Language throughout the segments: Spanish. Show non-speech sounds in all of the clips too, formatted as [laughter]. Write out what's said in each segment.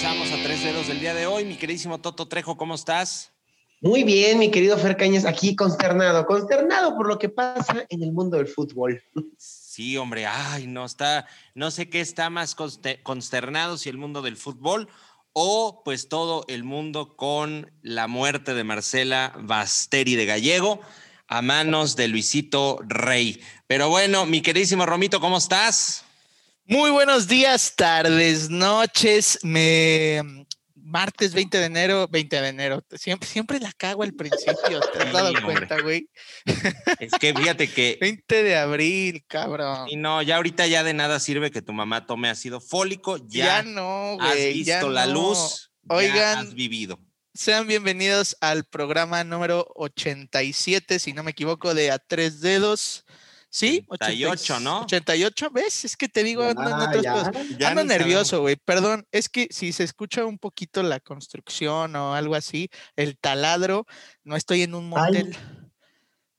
Comenzamos a tres dedos del día de hoy. Mi queridísimo Toto Trejo, ¿cómo estás? Muy bien, mi querido Fer Cañas, aquí consternado, consternado por lo que pasa en el mundo del fútbol. Sí, hombre, ay, no está, no sé qué está más consternado si el mundo del fútbol o pues todo el mundo con la muerte de Marcela Basteri de Gallego a manos de Luisito Rey. Pero bueno, mi queridísimo Romito, ¿cómo estás? Muy buenos días, tardes, noches. Me martes 20 de enero, 20 de enero. Siempre, siempre la cago al principio, ¿te has dado cuenta, güey? Es que fíjate que. [laughs] 20 de abril, cabrón. Y no, ya ahorita ya de nada sirve que tu mamá tome ácido fólico. Ya, ya no, güey. Has visto la luz. Oigan. has vivido. Sean bienvenidos al programa número 87, si no me equivoco, de A Tres Dedos. Sí, 88, ¿no? 88, ¿ves? Es que te digo, ando, ando nervioso, güey. Perdón, es que si se escucha un poquito la construcción o algo así, el taladro, no estoy en un motel.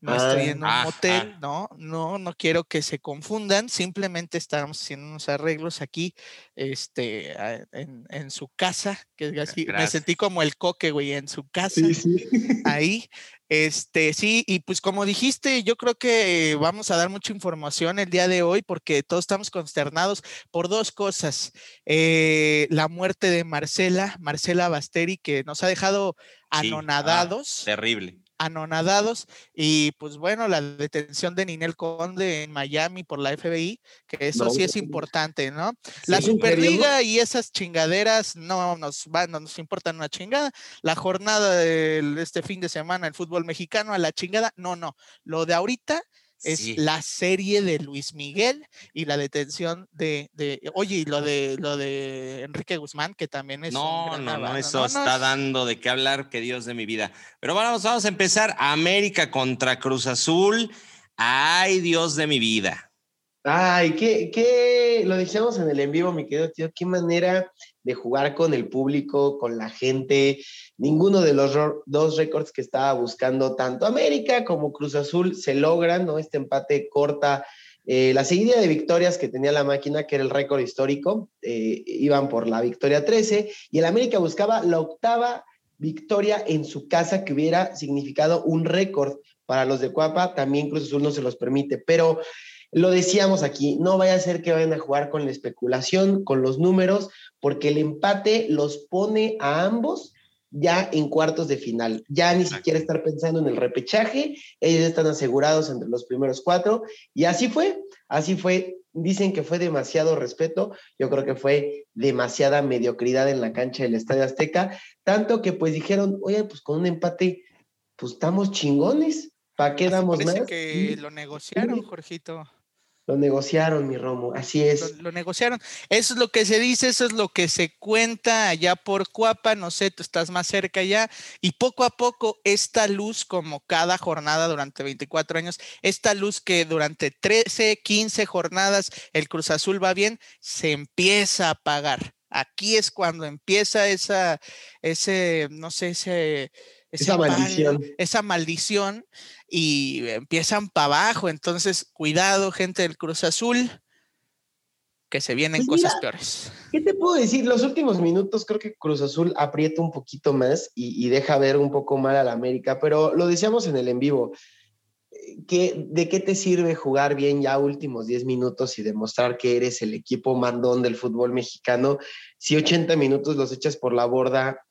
No estoy en un ah, motel, ah. no, no, no quiero que se confundan, simplemente estamos haciendo unos arreglos aquí, este, en, en su casa, que así, me sentí como el coque, güey, en su casa, sí, sí. ahí, este, sí, y pues como dijiste, yo creo que vamos a dar mucha información el día de hoy porque todos estamos consternados por dos cosas. Eh, la muerte de Marcela, Marcela Basteri, que nos ha dejado ah, anonadados. terrible anonadados y pues bueno, la detención de Ninel Conde en Miami por la FBI, que eso sí es importante, ¿no? La Superliga y esas chingaderas no nos van, no nos importan una chingada. La jornada de este fin de semana el fútbol mexicano a la chingada, no, no. Lo de ahorita es la serie de Luis Miguel y la detención de, oye, y lo de lo de Enrique Guzmán, que también es. No, no, no, eso está dando de qué hablar, que Dios de mi vida. Pero vamos, vamos a empezar. América contra Cruz Azul. Ay, Dios de mi vida. Ay, qué, qué, lo decíamos en el en vivo, mi querido tío, qué manera de jugar con el público, con la gente. Ninguno de los dos récords que estaba buscando tanto América como Cruz Azul se logran, ¿no? Este empate corta eh, la seguidilla de victorias que tenía la máquina, que era el récord histórico, eh, iban por la victoria 13 y el América buscaba la octava victoria en su casa que hubiera significado un récord para los de Cuapa, también Cruz Azul no se los permite, pero lo decíamos aquí, no vaya a ser que vayan a jugar con la especulación, con los números, porque el empate los pone a ambos ya en cuartos de final. Ya ni siquiera estar pensando en el repechaje, ellos están asegurados entre los primeros cuatro. Y así fue, así fue. Dicen que fue demasiado respeto, yo creo que fue demasiada mediocridad en la cancha del Estadio Azteca, tanto que pues dijeron, oye, pues con un empate, pues estamos chingones, ¿para qué damos más? que lo negociaron, Jorgito. Lo negociaron, mi Romo, así es. Lo, negociaron. Eso es lo que se dice, eso es lo que se cuenta allá por Cuapa, no sé, tú estás más cerca ya. Y poco a poco esta luz, como cada jornada durante 24 años, esta luz que durante 13, 15 jornadas el Cruz Azul va bien, se empieza a apagar. Aquí es cuando empieza esa, ese, no sé, ese esa maldición. esa maldición y empiezan para abajo. Entonces, cuidado, gente del Cruz Azul, que se vienen pues cosas peores. ¿Qué te puedo decir? Los últimos minutos creo que Cruz Azul aprieta un poquito más y, deja ver un poco mal a la América, pero lo decíamos en el en vivo. ¿Qué, ¿De qué te sirve jugar bien ya últimos 10 minutos y demostrar que eres el equipo mandón del fútbol mexicano si 80 minutos los echas por la borda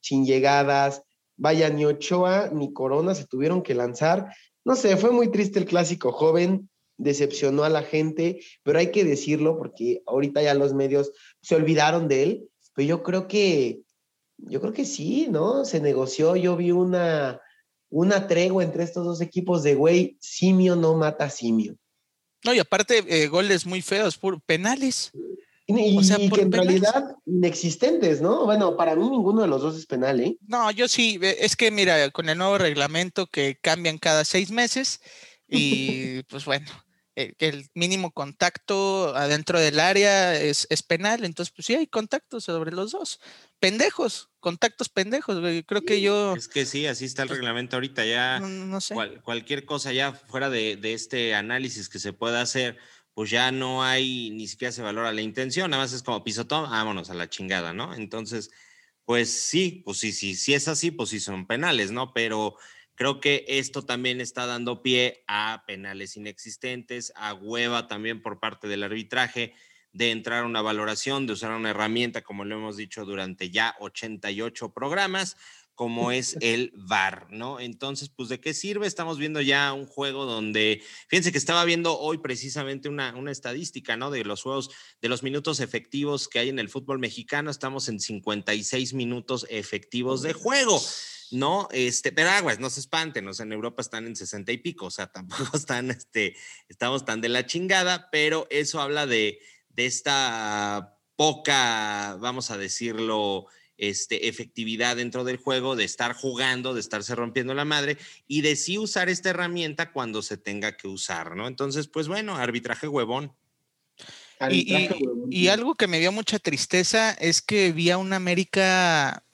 sin llegadas, Vaya, ni Ochoa ni Corona se tuvieron que lanzar. No sé, fue muy triste el clásico joven, decepcionó a la gente, pero hay que decirlo porque ahorita ya los medios se olvidaron de él, pero yo creo que, yo creo que sí, ¿no? Se negoció, yo vi una, una tregua entre estos dos equipos de, güey, simio no mata simio. No, y aparte, eh, goles muy feos, penales. Y, o sea, que en realidad inexistentes, ¿no? Bueno, para mí ninguno de los dos es penal, ¿eh? No, yo sí, es que mira, con el nuevo reglamento que cambian cada seis meses y [laughs] pues bueno, eh, el mínimo contacto adentro del área es, es, penal, entonces pues sí hay contactos sobre los dos. Pendejos, contactos pendejos, Creo que yo... Es que sí, así está el pues, reglamento ahorita ya. No, sé. cualquier cosa ya fuera de, de este análisis que se pueda hacer pues ya no hay, ni siquiera se valora la intención, nada más es como pisotón, vámonos a la chingada, ¿no? Entonces, pues sí, pues sí, sí, si es así, pues sí son penales, ¿no? Pero creo que esto también está dando pie a penales inexistentes, a hueva también por parte del arbitraje de entrar a una valoración, de usar una herramienta, como lo hemos dicho durante ya 88 programas, como es el VAR, ¿no? Entonces, pues, ¿de qué sirve? Estamos viendo ya un juego donde, fíjense que estaba viendo hoy precisamente una, una estadística, ¿no? De los juegos, de los minutos efectivos que hay en el fútbol mexicano, estamos en 56 minutos efectivos de juego. ¿no? Este, pero aguas, no se espanten, o sea, en Europa están en 60 y pico, o sea, [laughs] tampoco están, este, estamos tan de la chingada, pero eso habla de, de esta poca, vamos a decirlo, este, efectividad dentro del juego, de estar jugando, de estarse rompiendo la madre y de sí usar esta herramienta cuando se tenga que usar, ¿no? Entonces, pues bueno, arbitraje huevón. Y, algo que me dio mucha tristeza es que vi a un América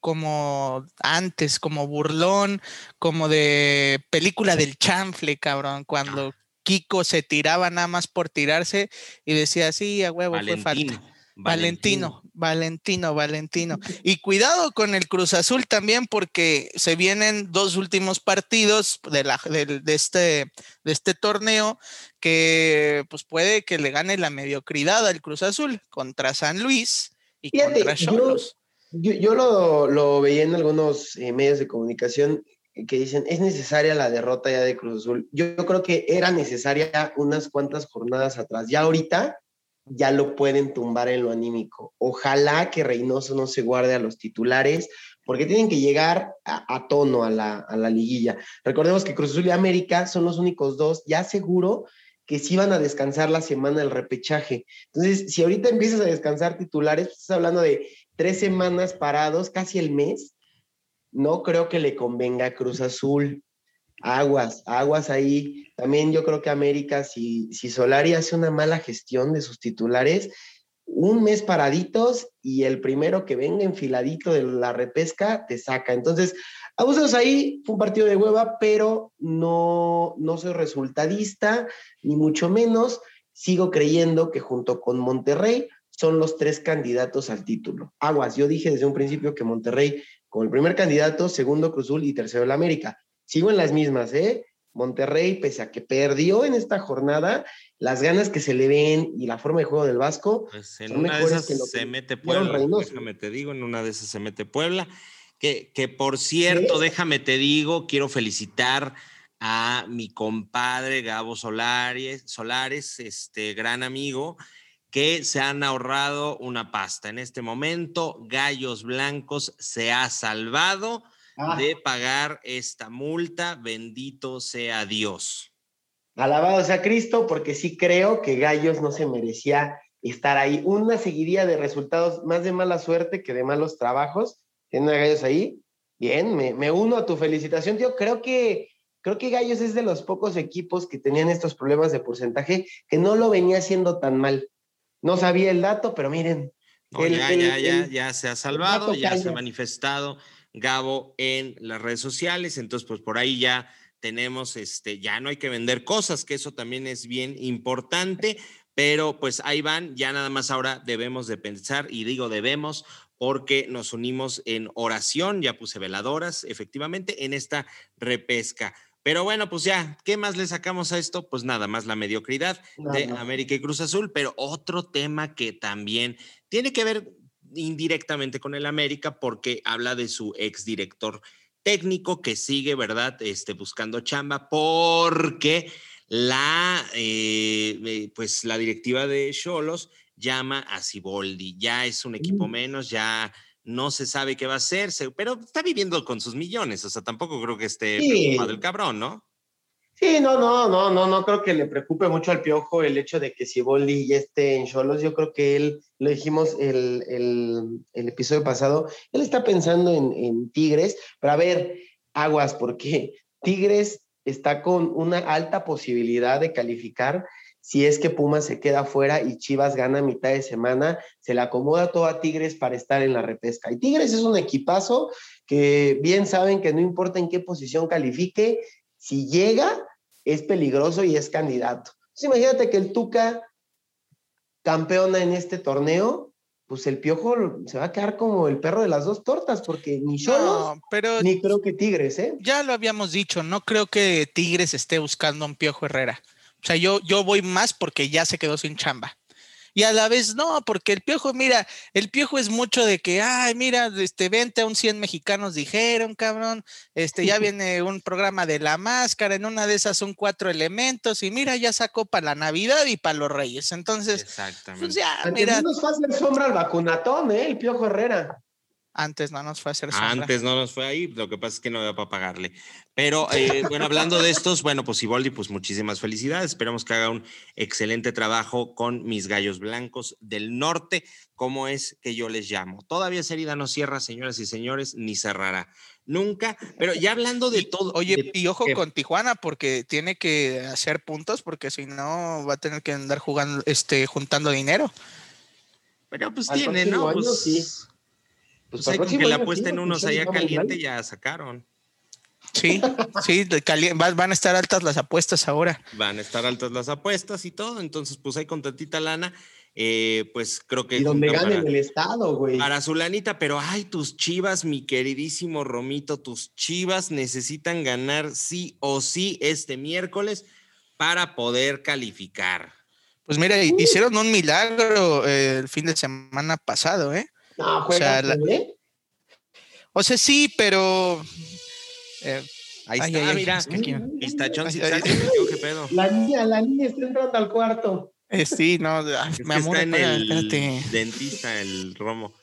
como antes, como burlón, como de película del chanfle, cabrón, cuando Kiko se tiraba nada más por tirarse y decía, sí, a huevo, fue falta. Valentino, Valentino, Valentino. [laughs] Y cuidado con el Cruz Azul también, porque se vienen dos últimos partidos de, la, de, este, de este torneo que pues puede que le gane la mediocridad al Cruz Azul contra San Luis y contra Cholos. Yo, yo, lo, lo, veía en algunos eh, medios de comunicación que dicen, es necesaria la derrota ya de Cruz Azul. Yo, yo creo que era necesaria unas cuantas jornadas atrás. Ya ahorita ya lo pueden tumbar en lo anímico. Ojalá que Reynoso no se guarde a los titulares, porque tienen que llegar a, tono a la, a la, liguilla. Recordemos que Cruz Azul y América son los únicos dos, ya seguro que sí van a descansar la semana del repechaje. Entonces, si ahorita empiezas a descansar titulares, pues, estás hablando de tres semanas parados, casi el mes, no creo que le convenga a Cruz Azul. Aguas, aguas ahí. También yo creo que América, si, si Solari hace una mala gestión de sus titulares, un mes paraditos y el primero que venga enfiladito de la repesca te saca. Entonces, abusos ahí, fue un partido de hueva, pero no, no soy resultadista, ni mucho menos. Sigo creyendo que junto con Monterrey son los tres candidatos al título. Aguas, yo dije desde un principio que Monterrey, como el primer candidato, segundo Cruzul y tercero el América. Sigo en las mismas, ¿eh? Monterrey, pese a que perdió en esta jornada, las ganas que se le ven y la forma de juego del Vasco. Pues en una de esas se mete Puebla. Déjame te digo, en una de esas se mete Puebla. Que, que por cierto, déjame te digo, quiero felicitar a mi compadre Gabo Solares, Solares, este gran amigo, que se han ahorrado una pasta. En este momento, Gallos Blancos se ha salvado Ah. de pagar esta multa. Bendito sea Dios. Alabado sea Cristo, porque sí creo que Gallos no se merecía estar ahí. Una seguiría de resultados más de mala suerte que de malos trabajos. Tiene a Gallos ahí. Bien, me, uno a tu felicitación, tío. Creo que, creo que Gallos es de los pocos equipos que tenían estos problemas de porcentaje que no lo venía haciendo tan mal. No sabía el dato, pero miren. ya, ya, ya, ya se ha salvado, ya se ha manifestado Gabo en las redes sociales. Entonces, pues por ahí ya tenemos, este, ya no hay que vender cosas, que eso también es bien importante, pero pues ahí van, ya nada más ahora debemos de pensar, y digo debemos, porque nos unimos en oración, ya puse veladoras, efectivamente, en esta repesca. Pero bueno, pues ya, ¿qué más le sacamos a esto? Pues nada más la mediocridad de América y Cruz Azul, pero otro tema que también tiene que ver indirectamente con el América porque habla de su exdirector técnico que sigue, ¿verdad? Este, buscando chamba porque la, eh, eh, pues la directiva de Cholos llama a Ciboldi. Ya es un equipo mm. menos, ya no se sabe qué va a hacer, pero está viviendo con sus millones, o sea, tampoco creo que esté preocupado el cabrón, ¿no? Sí, no, no, no, no, no creo que le preocupe mucho al Piojo el hecho de que Siboldi ya esté en Cholos. Yo creo que él, lo dijimos el, el, episodio pasado, él está pensando en, en, Tigres, pero a ver, aguas, porque Tigres está con una alta posibilidad de calificar. Si es que Pumas se queda fuera y Chivas gana mitad de semana, se le acomoda todo a Tigres para estar en la repesca. Y Tigres es un equipazo que bien saben que no importa en qué posición califique, si llega, es peligroso y es candidato. Entonces imagínate que el Tuca campeona en este torneo, pues el Piojo se va a quedar como el perro de las dos tortas, porque ni yo ni creo que Tigres, ¿eh? Ya lo habíamos dicho, no creo que Tigres esté buscando a un Piojo Herrera. O sea, yo, yo voy más porque ya se quedó sin chamba y a la vez no, porque el piojo, mira, el piojo es mucho de que, ay, mira, este, vente a un 100 mexicanos dijeron, cabrón, este, ya [laughs] viene un programa de la máscara, en una de esas son cuatro elementos, y mira, ya sacó para la Navidad y para los Reyes. Entonces, pues Exactamente. pues ya, mira. nos hacer sombra al vacunatón, ¿eh? El piojo Herrera. Antes no nos fue a hacer sombra. Antes no nos fue ahí, lo que pasa es que no había para pagarle. Pero eh, bueno, hablando de estos, bueno, pues Iboldi, pues muchísimas felicidades. Esperamos que haga un excelente trabajo con mis gallos blancos del norte, como es que yo les llamo. Todavía esa herida no cierra, señoras y señores, ni cerrará. Nunca, pero ya hablando de todo. Oye, y ojo con Tijuana, porque tiene que hacer puntos, porque si no va a tener que andar jugando, este, juntando dinero. Pero pues tiene, ¿no? Pues, sí. Pues, pues que la apuesta en unos allá caliente ya sacaron. Sí, sí, van a estar altas las apuestas ahora. Van a estar altas las apuestas y todo, entonces pues hay con tantita lana, eh, pues creo que... Y donde ganen el estado, güey. Para su lanita, pero ay, tus chivas, mi queridísimo Romito, tus chivas necesitan ganar sí o sí este miércoles para poder calificar. Pues mira, hicieron un milagro eh, el fin de semana pasado, ¿eh? No, o sea, o sea, sí, pero eh, ahí está, mira. Pistachón, sí, ¿qué pedo? La niña, la niña está entrando al cuarto. Eh, sí, no, me amor, está en el dentista, el romo.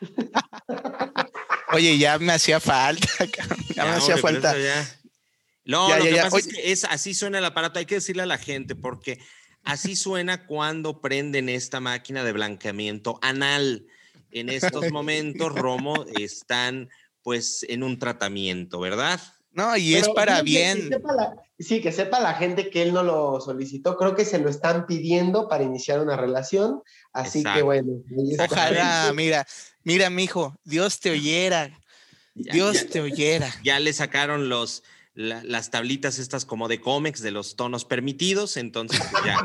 [laughs] Oye, ya me hacía falta, [laughs] ya, me hacía falta. No, lo que pasa es que es, así suena el aparato, hay que decirle a la gente, porque así suena cuando prenden esta máquina de blanqueamiento anal. En estos momentos, Romo, están pues en un tratamiento, ¿verdad? No, y es para bien. sí, que sepa la gente que él no lo solicitó. Creo que se lo están pidiendo para iniciar una relación. Así que bueno. Ojalá, mira, mira, mijo, Dios te oyera. Dios te oyera. Ya le sacaron los, las tablitas estas como de cómics de los tonos permitidos, entonces pues ya.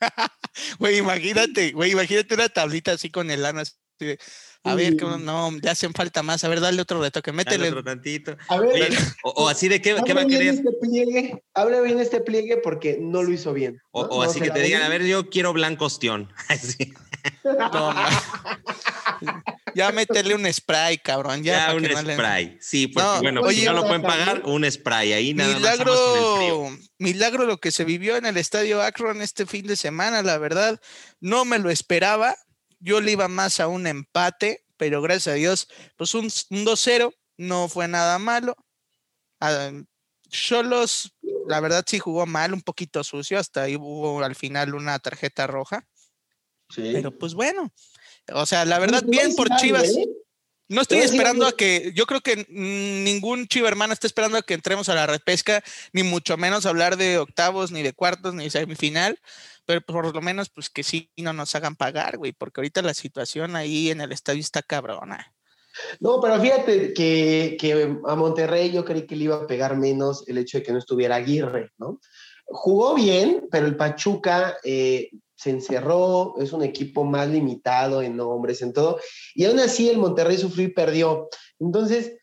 [laughs] Güey, imagínate, güey, imagínate una tablita así con el ano así a ver, no, ya hacen falta más. A ver, dale otro retoque, métele. otro tantito. A ver, o, así de qué, ¿qué va a querer. Este pliegue, habla bien este pliegue porque no lo hizo bien. O, así que te digan, a ver, yo quiero blanco ostión. [laughs] [laughs] no, ya métele un spray, cabrón. Ya, un spray. Sí, porque bueno, pues si no lo pueden pagar, un spray ahí nada milagro, Milagro lo que se vivió en el estadio Akron este fin de semana, la verdad, no me lo esperaba. Yo le iba más a un empate, pero gracias a Dios, pues un, 2-0 no fue nada malo. Cholos, la verdad sí jugó mal, un poquito sucio, hasta ahí hubo al final una tarjeta roja. Sí. Pero pues bueno, o sea, la verdad, bien por Chivas. ¿eh? No estoy esperando a que, yo creo que ningún chivo hermano está esperando a que entremos a la repesca, ni mucho menos hablar de octavos, ni de cuartos, ni de semifinal, pero por lo menos pues que sí no nos hagan pagar, güey, porque ahorita la situación ahí en el estadio está cabrona. No, pero fíjate que, que, a Monterrey yo creí que le iba a pegar menos el hecho de que no estuviera Aguirre, ¿no? Jugó bien, pero el Pachuca eh, se encerró, es un equipo más limitado en nombres, en todo, y aún así el Monterrey sufrió y perdió. Entonces,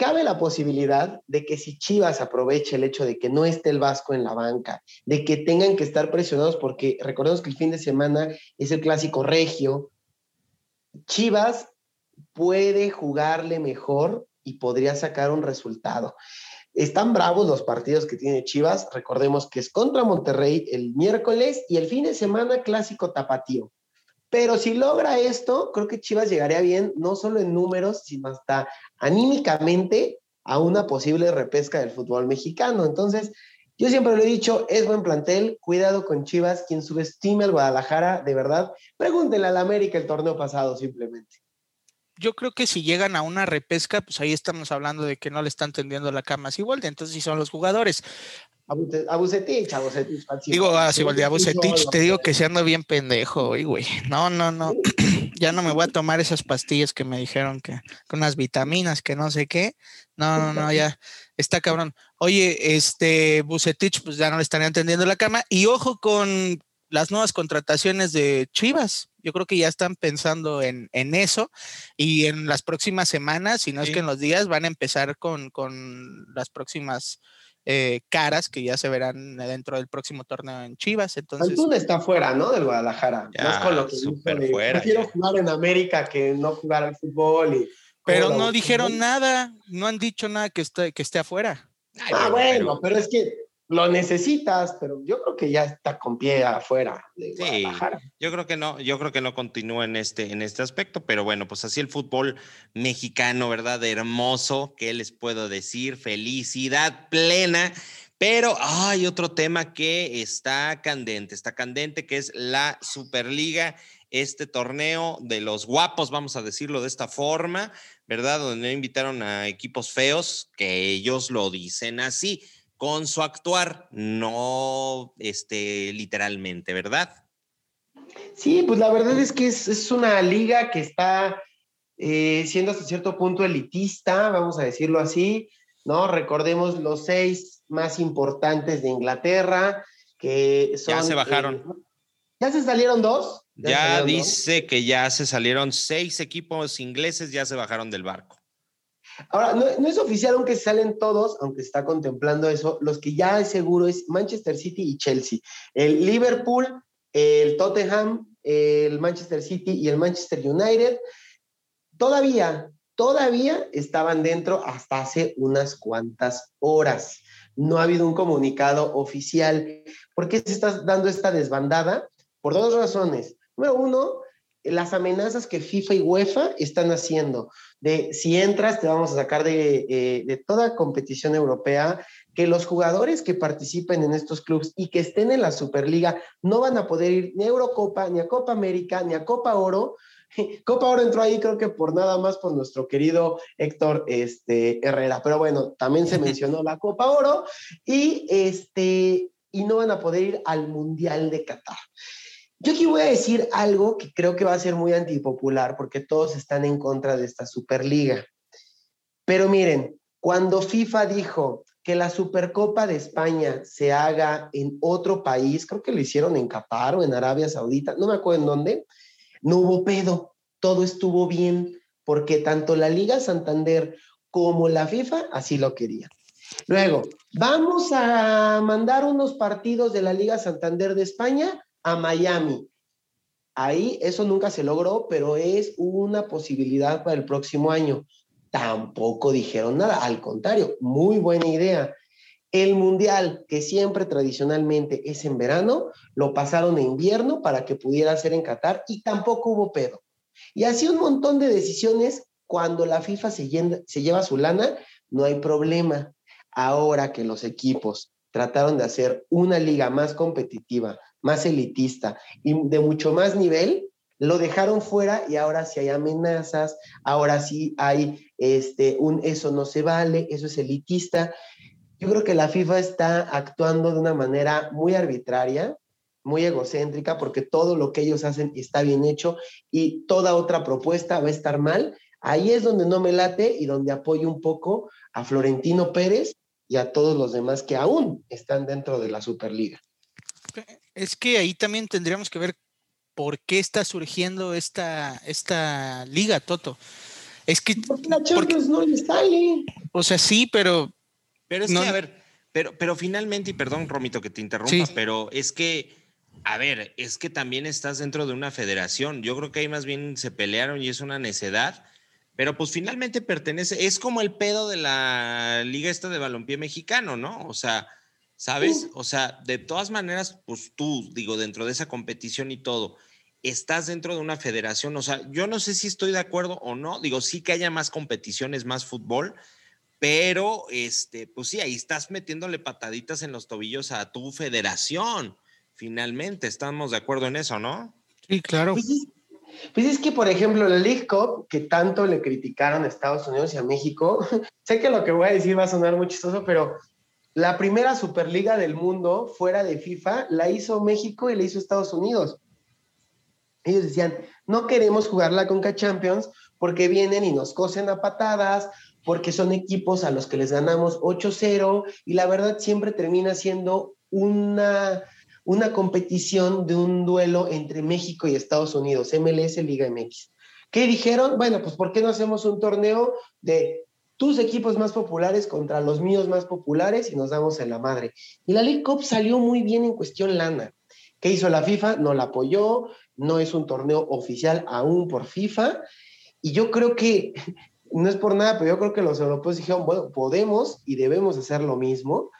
cabe la posibilidad de que si Chivas aproveche el hecho de que no esté el Vasco en la banca, de que tengan que estar presionados, porque recordemos que el fin de semana es el clásico regio, Chivas puede jugarle mejor y podría sacar un resultado. Están bravos los partidos que tiene Chivas, recordemos que es contra Monterrey el miércoles y el fin de semana clásico tapatío. Pero si logra esto, creo que Chivas llegaría bien, no solo en números, sino hasta anímicamente a una posible repesca del fútbol mexicano. Entonces, yo siempre lo he dicho, es buen plantel, cuidado con Chivas, quien subestime al Guadalajara, de verdad, pregúntenle al América el torneo pasado simplemente. Yo creo que si llegan a una repesca, pues ahí estamos hablando de que no le están tendiendo la cama a Siboldi, entonces sí son los jugadores. A Bucetich, a Bucetich. Digo, a Siboldi, a Bucetich, te digo que se anda bien pendejo, güey. No, no, no. [clears throat] ya no me voy a tomar esas pastillas que me dijeron que con unas vitaminas, que no sé qué. No, no, no, ya está cabrón. Oye, este Bucetich, pues ya no le estaría entendiendo la cama. Y ojo con las nuevas contrataciones de Chivas. Yo creo que ya están pensando en, eso y en las próximas semanas, si no es que en los días, van a empezar con, con las próximas eh, caras que ya se verán dentro del próximo torneo en Chivas. Entonces, Antún está fuera, ¿no? Del Guadalajara. es con lo que fuera, Quiero jugar en América que no jugar al fútbol. Y, pero no dijeron nada, no han dicho nada que esté, que esté afuera. ah, bueno, pero es que lo necesitas, pero yo creo que ya está con pie afuera de sí, Yo creo que no, yo creo que no continúa en este, en este aspecto, pero bueno, pues así el fútbol mexicano, ¿verdad? Hermoso, ¿qué les puedo decir? Felicidad plena. Pero hay otro tema que está candente, está candente, que es la Superliga, este torneo de los guapos, vamos a decirlo de esta forma, ¿verdad? Donde invitaron a equipos feos, que ellos lo dicen así con su actuar, no este, literalmente, ¿verdad? Sí, pues la verdad es que es, una liga que está eh, siendo hasta cierto punto elitista, vamos a decirlo así, ¿no? Recordemos los seis más importantes de Inglaterra, que son... Ya se bajaron. Eh, ¿Ya se salieron dos? Ya, dice que ya se salieron seis equipos ingleses, ya se bajaron del barco. Ahora, no, es oficial aunque salen todos, aunque está contemplando eso, los que ya es seguro es Manchester City y Chelsea. El Liverpool, el Tottenham, el Manchester City y el Manchester United, todavía, todavía estaban dentro hasta hace unas cuantas horas. No ha habido un comunicado oficial. ¿Por qué se está dando esta desbandada? Por dos razones. Número uno, las amenazas que FIFA y UEFA están haciendo de si entras te vamos a sacar de, eh, de, toda competición europea, que los jugadores que participen en estos clubes y que estén en la Superliga no van a poder ir ni a Eurocopa, ni a Copa América, ni a Copa Oro. [laughs] Copa Oro entró ahí creo que por nada más por nuestro querido Héctor este, Herrera, pero bueno, también se [laughs] mencionó la Copa Oro y, este, y no van a poder ir al Mundial de Qatar. Yo aquí voy a decir algo que creo que va a ser muy antipopular porque todos están en contra de esta Superliga. Pero miren, cuando FIFA dijo que la Supercopa de España se haga en otro país, creo que lo hicieron en Qatar o en Arabia Saudita, no me acuerdo en dónde, no hubo pedo, todo estuvo bien, porque tanto la Liga Santander como la FIFA así lo querían. Luego, vamos a mandar unos partidos de la Liga Santander de España a Miami. Ahí eso nunca se logró, pero es una posibilidad para el próximo año. Tampoco dijeron nada, al contrario, muy buena idea. El mundial, que siempre tradicionalmente es en verano, lo pasaron a invierno para que pudiera ser en Qatar y tampoco hubo pedo. Y así un montón de decisiones, cuando la FIFA se, se lleva su lana, no hay problema. Ahora que los equipos trataron de hacer una liga más competitiva, más elitista y de mucho más nivel, lo dejaron fuera y ahora sí hay amenazas, ahora sí hay este, un eso no se vale, eso es elitista. Yo creo que la FIFA está actuando de una manera muy arbitraria, muy egocéntrica, porque todo lo que ellos hacen está bien hecho y toda otra propuesta va a estar mal. Ahí es donde no me late y donde apoyo un poco a Florentino Pérez y a todos los demás que aún están dentro de la Superliga. Es que ahí también tendríamos que ver por qué está surgiendo esta, esta liga, Toto. Es que. Porque la Champions no le sale. O sea, sí, pero. Pero es que, a ver, pero, pero finalmente, y perdón, Romito, que te interrumpa, pero es que. A ver, es que también estás dentro de una federación. Yo creo que ahí más bien se pelearon y es una necedad, pero pues finalmente pertenece, es como el pedo de la liga esta de balompié mexicano, ¿no? O sea, ¿sabes? O sea, de todas maneras, pues tú, digo, dentro de esa competición y todo, estás dentro de una federación, o sea, yo no sé si estoy de acuerdo o no, digo, sí que haya más competiciones, más fútbol, pero, este, pues sí, ahí estás metiéndole pataditas en los tobillos a tu federación, finalmente, estamos de acuerdo en eso, ¿no? Sí, claro. Pues es que, por ejemplo, la League Cup, que tanto le criticaron a Estados Unidos y a México, [laughs] sé que lo que voy a decir va a sonar muy chistoso, pero la primera Superliga del mundo fuera de FIFA la hizo México y la hizo Estados Unidos. Ellos decían, no queremos jugar la Conca Champions porque vienen y nos cosen a patadas, porque son equipos a los que les ganamos 8-0 y la verdad siempre termina siendo una, una competición de un duelo entre México y Estados Unidos, MLS Liga MX. ¿Qué dijeron? Bueno, pues ¿por qué no hacemos un torneo de tus equipos más populares contra los míos más populares y nos damos en la madre? Y la League Cup salió muy bien en cuestión lana. ¿Qué hizo la FIFA? No la apoyó, no es un torneo oficial aún por FIFA. Y yo creo que, [laughs] no es por nada, pero yo creo que los europeos dijeron, bueno, podemos y debemos hacer lo mismo.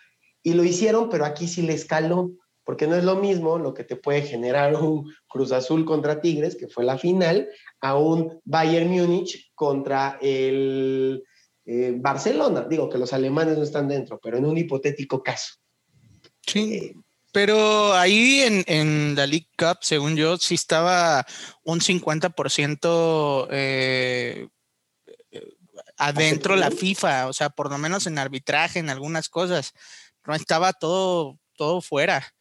Y lo hicieron, pero aquí sí le escaló, porque no es lo mismo lo que te puede generar [laughs] un Cruz Azul contra Tigres, que fue la final, a un Bayern Múnich contra el eh, Barcelona. Digo que los alemanes no están dentro, pero en un hipotético caso. Sí. Eh, pero ahí en, en, la League Cup, según yo, sí estaba un 50% eh, adentro la FIFA, o sea, por lo menos en arbitraje, en algunas cosas. No estaba todo, todo fuera.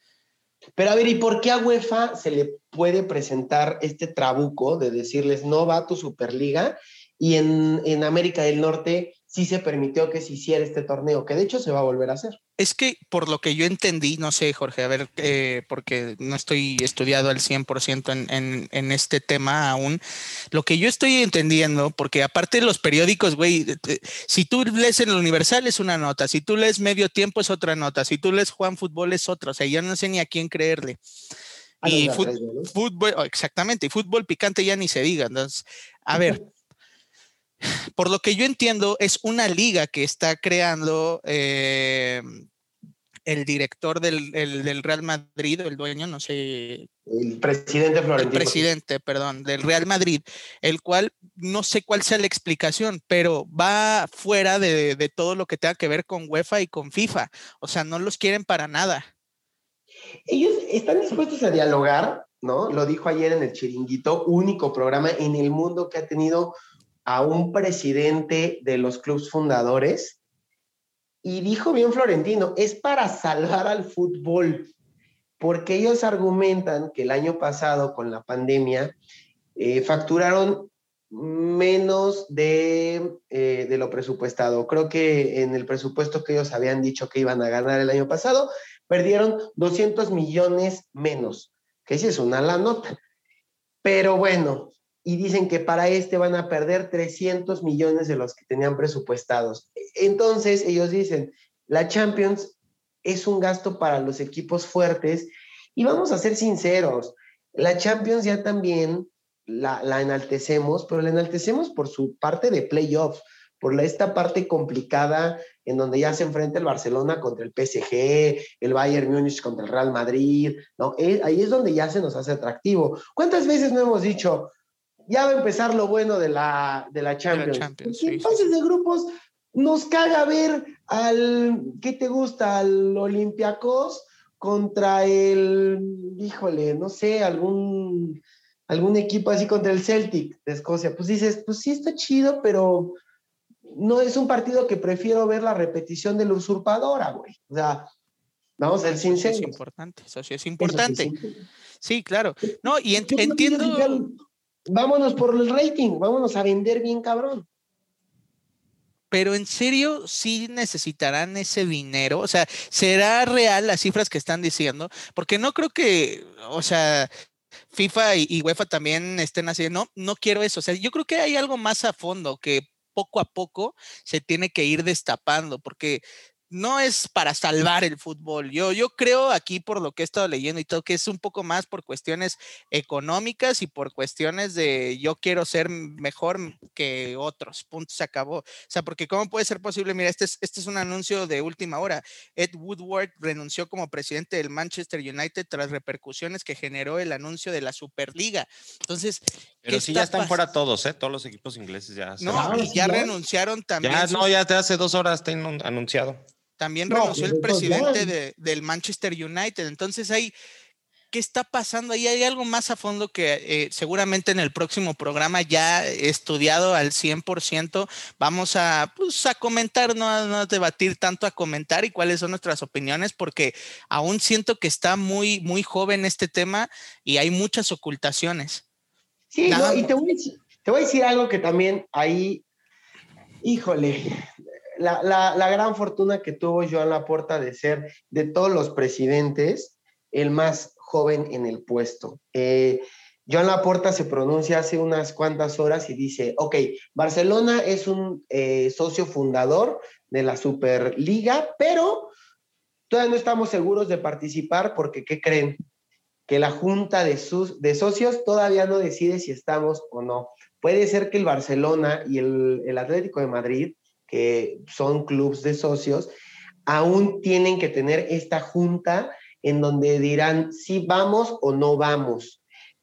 Pero a ver, ¿y por qué a UEFA se le puede presentar este trabuco de decirles no va a tu Superliga? Y en, en América del Norte sí se permitió que se hiciera este torneo, que de hecho se va a volver a hacer. Es que por lo que yo entendí, no sé, Jorge, a ver, eh, porque no estoy estudiado al 100% en, en, en, este tema aún, lo que yo estoy entendiendo, porque aparte de los periódicos, güey, si tú lees en el Universal es una nota, si tú lees Medio Tiempo es otra nota, si tú lees Juan Fútbol es otra, o sea, yo no sé ni a quién creerle. Y fútbol, exactamente, y fútbol picante ya ni se diga. Entonces, a ver, por lo que yo entiendo, es una liga que está creando eh, el director del, del, Real Madrid, el dueño, no sé. El presidente Florentino. El presidente, perdón, del Real Madrid, el cual no sé cuál sea la explicación, pero va fuera de, de todo lo que tenga que ver con UEFA y con FIFA. O sea, no los quieren para nada. Ellos están dispuestos a dialogar, ¿no? Lo dijo ayer en el Chiringuito, único programa en el mundo que ha tenido a un presidente de los clubes fundadores y dijo bien Florentino, es para salvar al fútbol, porque ellos argumentan que el año pasado con la pandemia eh, facturaron menos de, eh, de, lo presupuestado. Creo que en el presupuesto que ellos habían dicho que iban a ganar el año pasado, perdieron 200 millones menos, que sí es una la nota. Pero bueno, y dicen que para este van a perder 300 millones de los que tenían presupuestados. Entonces ellos dicen, la Champions es un gasto para los equipos fuertes y vamos a ser sinceros, la Champions ya también la, enaltecemos, pero la enaltecemos por su parte de playoff, por esta parte complicada en donde ya se enfrenta el Barcelona contra el PSG, el Bayern Múnich contra el Real Madrid, ¿no? Eh, ahí es donde ya se nos hace atractivo. ¿Cuántas veces no hemos dicho, ya va a empezar lo bueno de la, de la Champions. entonces de grupos nos caga ver al, ¿qué te gusta? Al Olympiacos contra el, híjole, no sé, algún, algún equipo así contra el Celtic de Escocia. Pues dices, pues sí está chido, pero no es un partido que prefiero ver la repetición de la usurpadora, güey. O sea, vamos a ser sinceros. Eso es importante, eso sí es importante. sí, claro. No, y entiendo vámonos por el rating, vámonos a vender bien cabrón. Pero en serio, sí necesitarán ese dinero. O sea, ¿será real las cifras que están diciendo? Porque no creo que, o sea, FIFA y, UEFA también estén así, no, no quiero eso. O sea, yo creo que hay algo más a fondo que poco a poco se tiene que ir destapando, porque no es para salvar el fútbol. Yo, yo creo aquí por lo que he estado leyendo y todo, que es un poco más por cuestiones económicas y por cuestiones de yo quiero ser mejor que otros. Punto, se acabó. O sea, porque ¿cómo puede ser posible? Mira, este es, este es un anuncio de última hora. Ed Woodward renunció como presidente del Manchester United tras repercusiones que generó el anuncio de la Superliga. Entonces... Pero sí ya están fuera todos, ¿eh? Todos los equipos ingleses ya. No, y ya renunciaron también. Ya, no, ya te hace dos horas está anunciado. También renunció el presidente de, del Manchester United. Entonces hay, ¿qué está pasando ahí? Hay algo más a fondo que eh, seguramente en el próximo programa ya estudiado al 100%. Vamos a, pues, a comentar, no a, debatir tanto, a comentar y cuáles son nuestras opiniones, porque aún siento que está muy, muy joven este tema y hay muchas ocultaciones. Sí, y te voy, a decir, algo que también ahí, híjole, la, gran fortuna que tuvo Joan Laporta de ser de todos los presidentes el más joven en el puesto. Eh, Joan Laporta se pronuncia hace unas cuantas horas y dice, ok, Barcelona es un eh, socio fundador de la Superliga, pero todavía no estamos seguros de participar porque, ¿qué creen? Que la junta de, sus, de socios todavía no decide si estamos o no. Puede ser que el Barcelona y el, el Atlético de Madrid, que son clubes de socios, aún tienen que tener esta junta en donde dirán si vamos o no vamos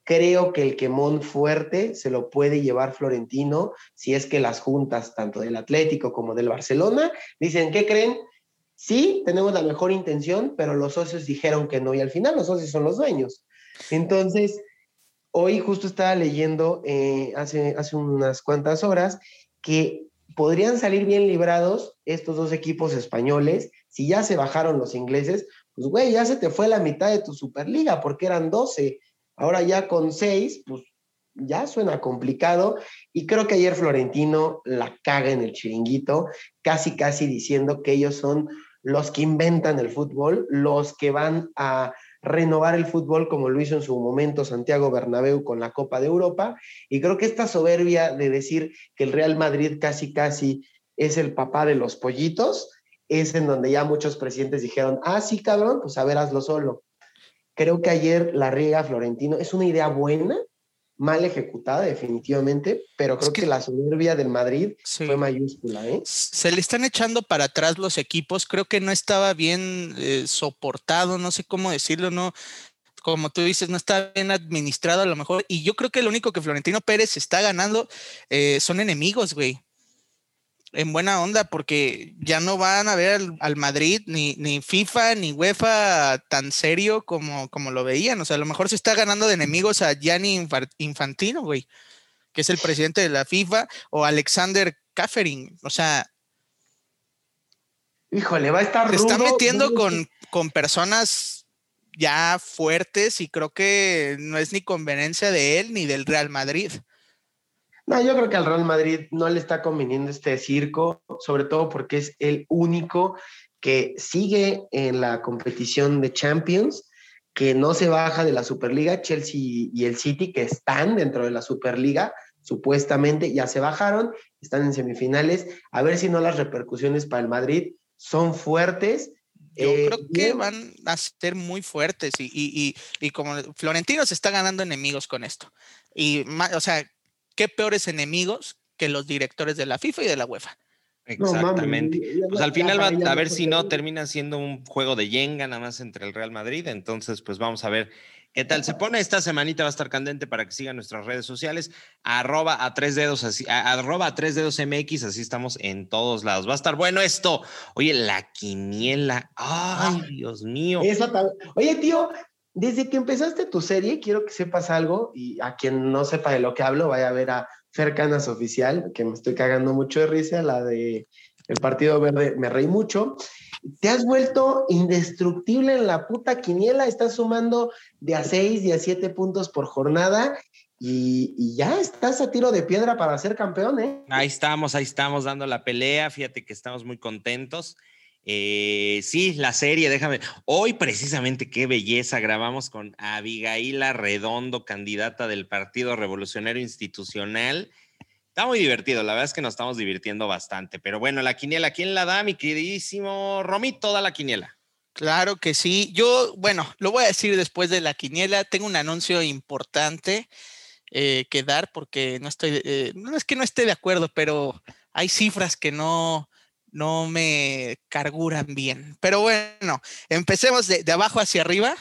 Creo que el quemón fuerte se lo puede llevar Florentino si es que las juntas, tanto del Atlético como del Barcelona, dicen, ¿qué creen? Sí, tenemos la mejor intención, pero los socios dijeron que no y al final los socios son los dueños. Entonces, hoy justo estaba leyendo eh, hace, hace unas cuantas horas que podrían salir bien librados estos dos equipos españoles si ya se bajaron los ingleses. Pues, güey, ya se te fue la mitad de tu Superliga porque eran 12. Ahora ya con seis, pues ya suena complicado. Y creo que ayer Florentino la caga en el chiringuito, casi, casi diciendo que ellos son los que inventan el fútbol, los que van a renovar el fútbol como lo hizo en su momento Santiago Bernabéu con la Copa de Europa. Y creo que esta soberbia de decir que el Real Madrid casi, casi es el papá de los pollitos, es en donde ya muchos presidentes dijeron, ah, sí, cabrón, pues a ver, hazlo solo. Creo que ayer la riega Florentino es una idea buena, mal ejecutada definitivamente, pero creo que, la soberbia del Madrid fue mayúscula. ¿eh? Se le están echando para atrás los equipos, creo que no estaba bien eh, soportado, no sé cómo decirlo, no, como tú dices, no está bien administrado a lo mejor. Y yo creo que lo único que Florentino Pérez está ganando eh, son enemigos, güey en buena onda porque ya no van a ver al, Madrid ni, ni, FIFA ni UEFA tan serio como, como lo veían. O sea, a lo mejor se está ganando de enemigos a Gianni Infantino, güey, que es el presidente de la FIFA, o Alexander Kaffering. O sea... Híjole, va a estar... Se está metiendo con, con personas ya fuertes y creo que no es ni conveniencia de él ni del Real Madrid. No, yo creo que al Real Madrid no le está conveniendo este circo, sobre todo porque es el único que sigue en la competición de Champions, que no se baja de la Superliga, Chelsea y el City, que están dentro de la Superliga, supuestamente ya se bajaron, están en semifinales, a ver si no las repercusiones para el Madrid son fuertes. Yo eh, creo que van a ser muy fuertes y, y, y, como Florentino se está ganando enemigos con esto. Y, o sea, qué peores enemigos que los directores de la FIFA y de la UEFA. Exactamente. pues al final va a ver si no termina siendo un juego de yenga nada más entre el Real Madrid. Entonces, pues vamos a ver qué tal se pone. Esta semanita va a estar candente para que sigan nuestras redes sociales. Arroba a tres dedos, así, arroba a tres dedos MX, así estamos en todos lados. Va a estar bueno esto. Oye, la quiniela. Ay, Dios mío. Oye, tío, desde que empezaste tu serie, quiero que sepas algo y a quien no sepa de lo que hablo, vaya a ver a Fer Canas Oficial, que me estoy cagando mucho de risa, la de el Partido Verde, me reí mucho. Te has vuelto indestructible en la puta quiniela, estás sumando de a seis, de a siete puntos por jornada y, y, ya estás a tiro de piedra para ser campeón, ¿eh? Ahí estamos, ahí estamos dando la pelea, fíjate que estamos muy contentos. Eh, sí, la serie, déjame. Hoy precisamente qué belleza grabamos con Abigaila Redondo, candidata del Partido Revolucionario Institucional. Está muy divertido, la verdad es que nos estamos divirtiendo bastante. Pero bueno, la quiniela, ¿quién la da, mi queridísimo Romito? Da la quiniela. Claro que sí. Yo, bueno, lo voy a decir después de la quiniela. Tengo un anuncio importante eh, que dar porque no estoy, eh, no es que no esté de acuerdo, pero hay cifras que no, no me carguran bien. Pero bueno, empecemos de, abajo hacia arriba.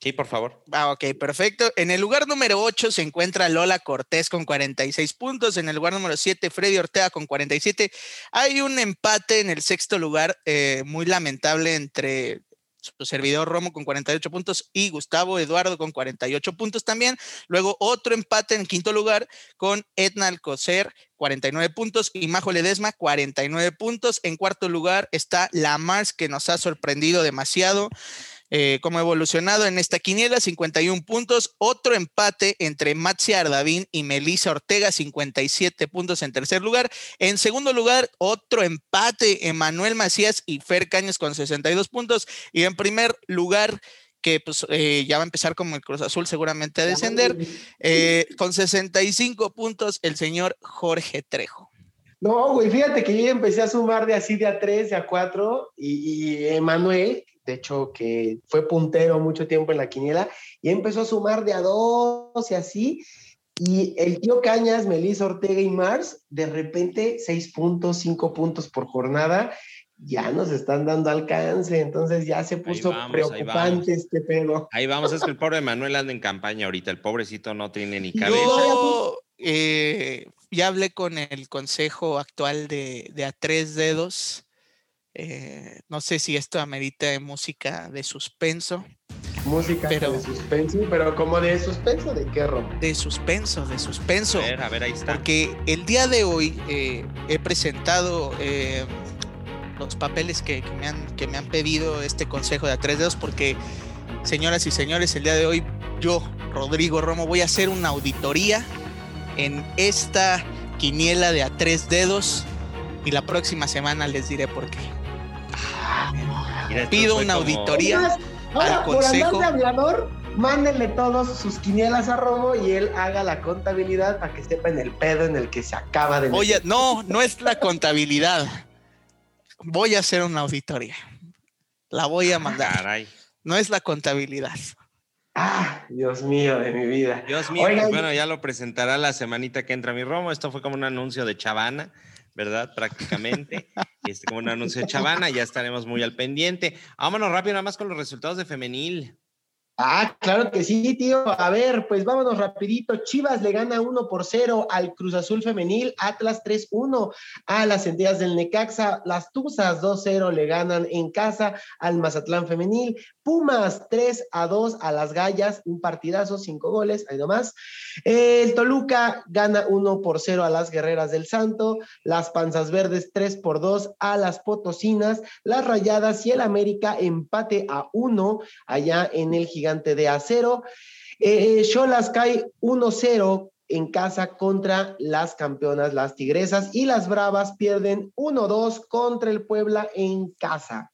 Sí, por favor. Ah, ok, perfecto. En el lugar número 8 se encuentra Lola Cortés con 46 puntos. En el lugar número 7, Freddy Ortega con 47. Hay un empate en el sexto lugar, eh, muy lamentable, entre su servidor Romo con 48 puntos y Gustavo Eduardo con 48 puntos también. Luego otro empate en quinto lugar con Edna Alcocer, 49 puntos y Majo Ledesma, 49 puntos. En cuarto lugar está La Mars, que nos ha sorprendido demasiado. eh, como evolucionado en esta quiniela, 51 puntos. Otro empate entre Matzi Ardavín y Melissa Ortega, 57 puntos en tercer lugar. En segundo lugar, otro empate, Emanuel Macías y Fer Cañas con 62 puntos. Y en primer lugar, que pues, eh, ya va a empezar como el Cruz Azul seguramente a descender, eh, con 65 puntos el señor Jorge Trejo. No, güey, fíjate que yo empecé a sumar de así de a 3, de a 4, y, y Emanuel, de hecho, que fue puntero mucho tiempo en la quiniela, y empezó a sumar de a dos y así. Y el tío Cañas, Melissa Ortega y Mars, de repente, seis puntos, cinco puntos por jornada, ya nos están dando alcance, entonces ya se puso preocupante este pedo. Ahí vamos, es que el pobre Manuel anda en campaña ahorita, el pobrecito no tiene ni cabeza. Yo eh, ya hablé con el consejo actual de, de A Tres Dedos eh, no sé si esto amerita música de suspenso. Música de suspenso, pero como de suspenso, ¿de qué rom? De suspenso, de suspenso. A ver, a ver, ahí está. Porque el día de hoy eh, he presentado eh, los papeles que, me han, que me han pedido este consejo de a tres dedos, porque, señoras y señores, el día de hoy yo, Rodrigo Romo, voy a hacer una auditoría en esta quiniela de a tres dedos y la próxima semana les diré por qué. Pido una auditoría al consejo. Por de hablador, mándenle todos sus quinielas a Romo y él haga la contabilidad para que sepa en el pedo en el que se acaba de Oye, no, no es la contabilidad. Voy a hacer una auditoría. La voy a mandar. No es la contabilidad. Ah, Dios mío de mi vida. Dios mío, pues bueno, ya lo presentará la semanita que entra mi Romo. Esto fue como un anuncio de Chavana. ¿verdad? Prácticamente, [laughs] este, como un anuncio de Chavana, ya estaremos muy al pendiente. Vámonos rápido nada más con los resultados de femenil. Ah, claro que sí, tío. A ver, pues vámonos rapidito. Chivas le gana 1 por 0 al Cruz Azul Femenil, Atlas 3-1 a las entidades del Necaxa, las Tuzas 2-0 le ganan en casa al Mazatlán Femenil, Pumas 3 a 2 a las Gallas, un partidazo, cinco goles, ahí nomás. El Toluca gana 1 por 0 a las Guerreras del Santo, las Panzas Verdes 3 por 2 a las Potosinas, las Rayadas y el América empate a 1 allá en el Gigante de Acero. Eh, Cholas cae 1-0 en casa contra las campeonas, las Tigresas, y las Bravas pierden 1-2 contra el Puebla en casa.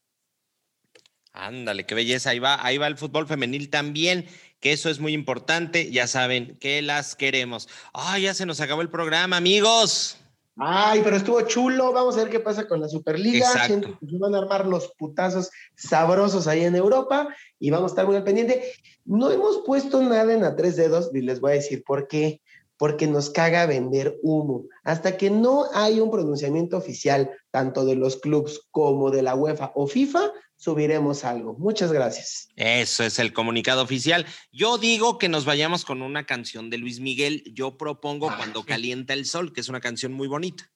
Ándale, qué belleza. Ahí va, ahí va el fútbol femenil también, que eso es muy importante. Ya saben que las queremos. Ay, ya se nos acabó el programa, amigos. Ay, pero estuvo chulo. Vamos a ver qué pasa con la Superliga. Exacto. Que van a armar los putazos sabrosos ahí en Europa y vamos a estar muy al pendiente. No hemos puesto nada en a tres dedos y les voy a decir por qué. Porque nos caga vender humo. Hasta que no hay un pronunciamiento oficial, tanto de los clubes como de la UEFA o FIFA, subiremos algo. Muchas gracias. Eso es el comunicado oficial. Yo digo que nos vayamos con una canción de Luis Miguel. Yo propongo ah, Cuando calienta el sol, que es una canción muy bonita.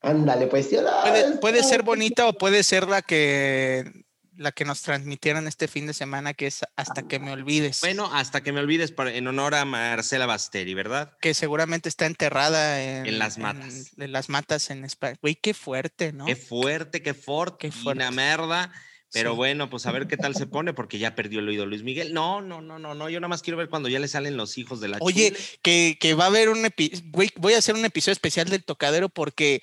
Ándale, pues. Puede, puede ser bonita o puede ser la que la que nos transmitieron este fin de semana, que es Hasta que me olvides. Bueno, Hasta que me olvides en honor a Marcela Basteri, ¿verdad? Que seguramente está enterrada en, las matas. En, las matas en España. Güey, qué fuerte, ¿no? Qué fuerte, qué fuerte, qué fuerte. Una merda. Pero bueno, pues a ver qué tal se pone, porque ya perdió el oído Luis Miguel. No, no, no, no, no. Yo nada más quiero ver cuando ya le salen los hijos de la Oye, que, que, va a haber un episodio. Voy a hacer un episodio especial del tocadero porque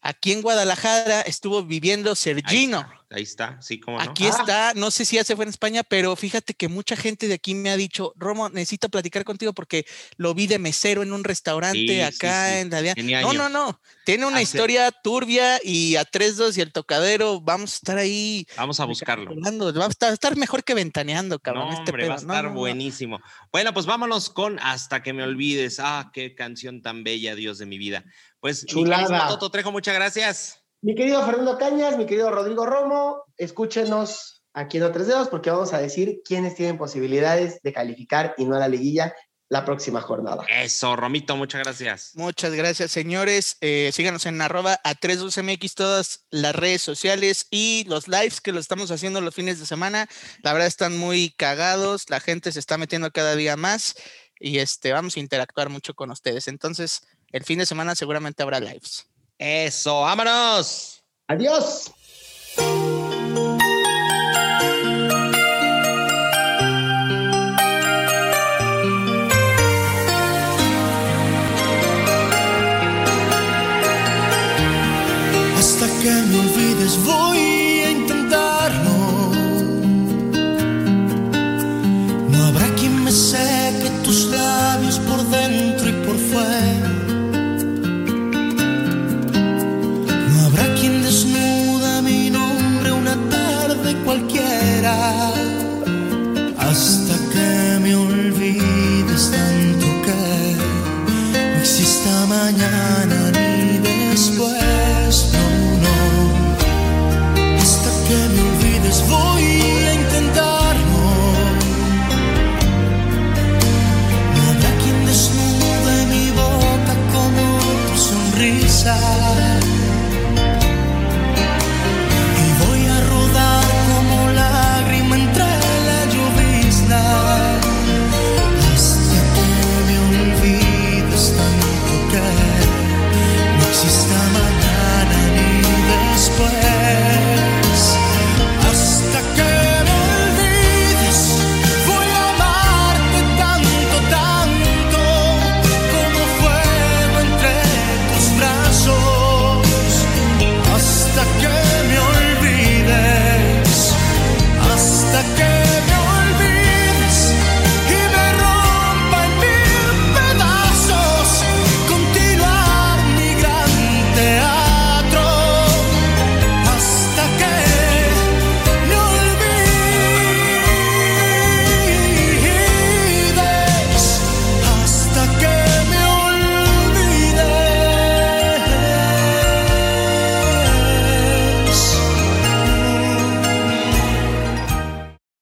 aquí en Guadalajara estuvo viviendo Sergino. Ahí está, sí, como no. Aquí está, no sé si ya se fue en España, pero fíjate que mucha gente de aquí me ha dicho, Romo, necesito platicar contigo porque lo vi de mesero en un restaurante acá en la No, no, no, tiene una historia turbia y a tres dos y el tocadero, vamos a estar ahí. Vamos a buscarlo. Va a estar, mejor que ventaneando, cabrón. este va a estar buenísimo. Bueno, pues vámonos con Hasta que me olvides. Ah, qué canción tan bella, Dios de mi vida. Pues, Chulada. Toto Trejo, muchas gracias. Mi querido Fernando Cañas, mi querido Rodrigo Romo, escúchenos aquí en Otros Dedos porque vamos a decir quiénes tienen posibilidades de calificar y no a la liguilla la próxima jornada. Eso, Romito, muchas gracias. Muchas gracias, señores. Eh, síganos en arroba a 32MX todas las redes sociales y los lives que lo estamos haciendo los fines de semana. La verdad están muy cagados, la gente se está metiendo cada día más y este, vamos a interactuar mucho con ustedes. Entonces, el fin de semana seguramente habrá lives. Eso, vámonos. Adiós.